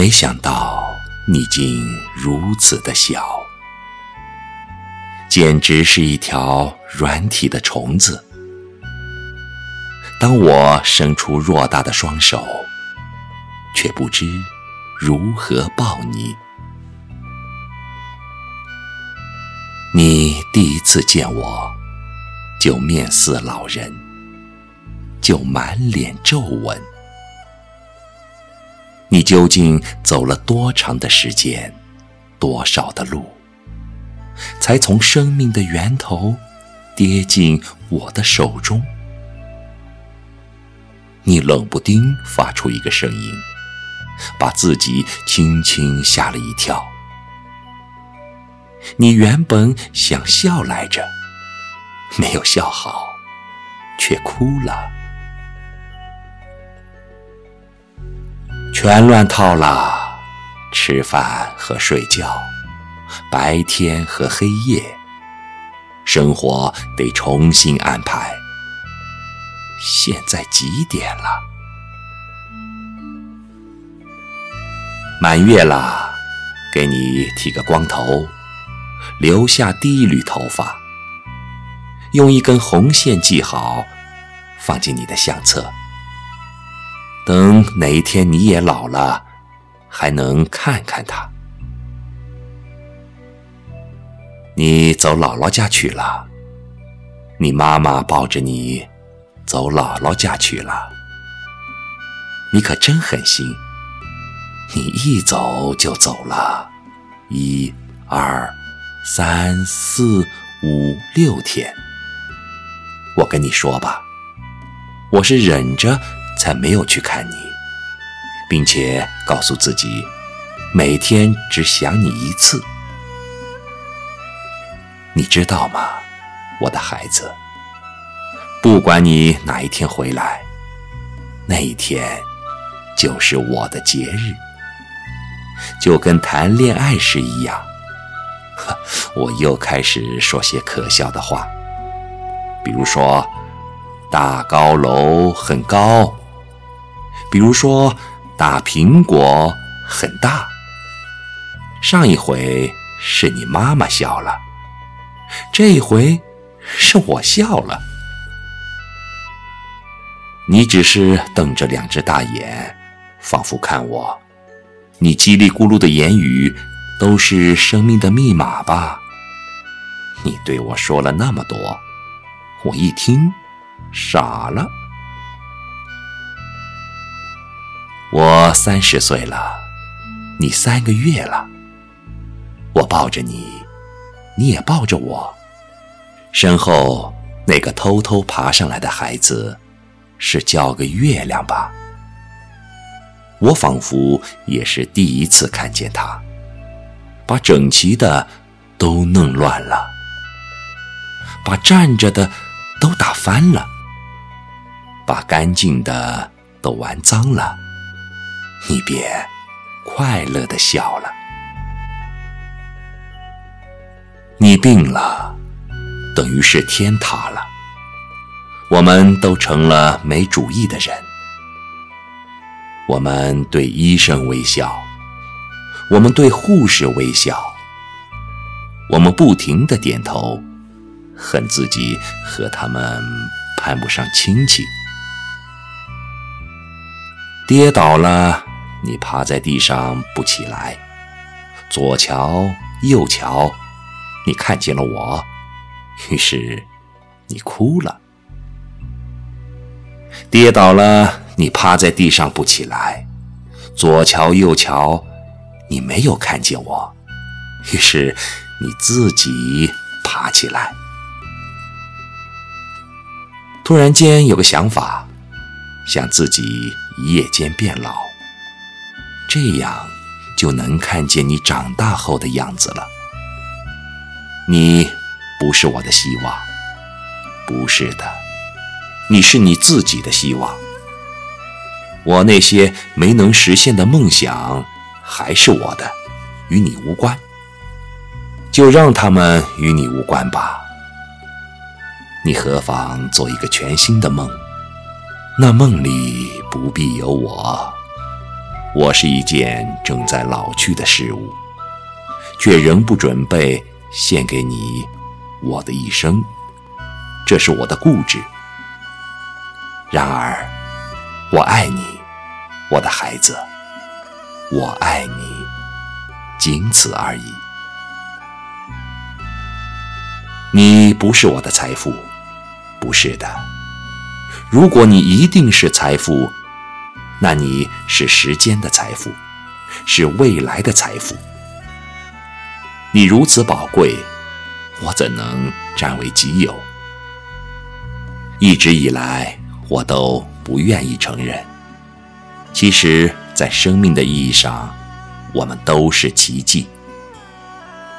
没想到你竟如此的小，简直是一条软体的虫子。当我伸出偌大的双手，却不知如何抱你。你第一次见我，就面似老人，就满脸皱纹。你究竟走了多长的时间，多少的路，才从生命的源头跌进我的手中？你冷不丁发出一个声音，把自己轻轻吓了一跳。你原本想笑来着，没有笑好，却哭了。全乱套了，吃饭和睡觉，白天和黑夜，生活得重新安排。现在几点了？满月了，给你剃个光头，留下第一缕头发，用一根红线系好，放进你的相册。等哪一天你也老了，还能看看他。你走姥姥家去了，你妈妈抱着你走姥姥家去了。你可真狠心，你一走就走了，一、二、三、四、五、六天。我跟你说吧，我是忍着。才没有去看你，并且告诉自己，每天只想你一次。你知道吗，我的孩子？不管你哪一天回来，那一天就是我的节日，就跟谈恋爱时一样。呵，我又开始说些可笑的话，比如说，大高楼很高。比如说，大苹果很大。上一回是你妈妈笑了，这一回是我笑了。你只是瞪着两只大眼，仿佛看我。你叽里咕噜的言语都是生命的密码吧？你对我说了那么多，我一听傻了。我三十岁了，你三个月了。我抱着你，你也抱着我。身后那个偷偷爬上来的孩子，是叫个月亮吧？我仿佛也是第一次看见他，把整齐的都弄乱了，把站着的都打翻了，把干净的都玩脏了。你便快乐的笑了。你病了，等于是天塌了。我们都成了没主意的人。我们对医生微笑，我们对护士微笑，我们不停的点头，恨自己和他们攀不上亲戚。跌倒了。你趴在地上不起来，左瞧右瞧，你看见了我，于是你哭了。跌倒了，你趴在地上不起来，左瞧右瞧，你没有看见我，于是你自己爬起来。突然间有个想法，想自己一夜间变老。这样就能看见你长大后的样子了。你不是我的希望，不是的，你是你自己的希望。我那些没能实现的梦想还是我的，与你无关，就让他们与你无关吧。你何妨做一个全新的梦？那梦里不必有我。我是一件正在老去的事物，却仍不准备献给你我的一生。这是我的固执。然而，我爱你，我的孩子，我爱你，仅此而已。你不是我的财富，不是的。如果你一定是财富，那你是时间的财富，是未来的财富。你如此宝贵，我怎能占为己有？一直以来，我都不愿意承认。其实，在生命的意义上，我们都是奇迹。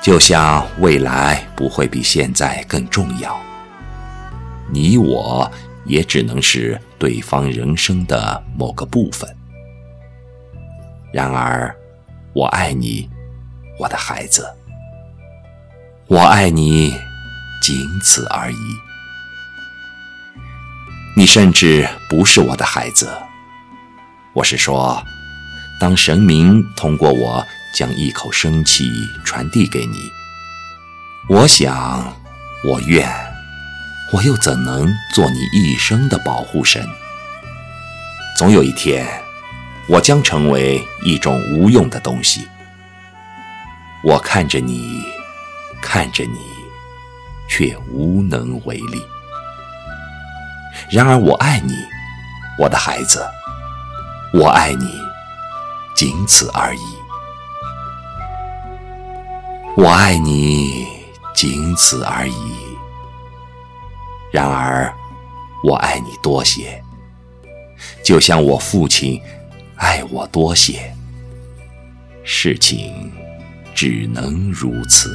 就像未来不会比现在更重要，你我也只能是对方人生的某个部分。然而，我爱你，我的孩子，我爱你，仅此而已。你甚至不是我的孩子，我是说，当神明通过我。将一口生气传递给你，我想，我愿，我又怎能做你一生的保护神？总有一天，我将成为一种无用的东西。我看着你，看着你，却无能为力。然而，我爱你，我的孩子，我爱你，仅此而已。我爱你，仅此而已。然而，我爱你多些，就像我父亲爱我多些。事情只能如此。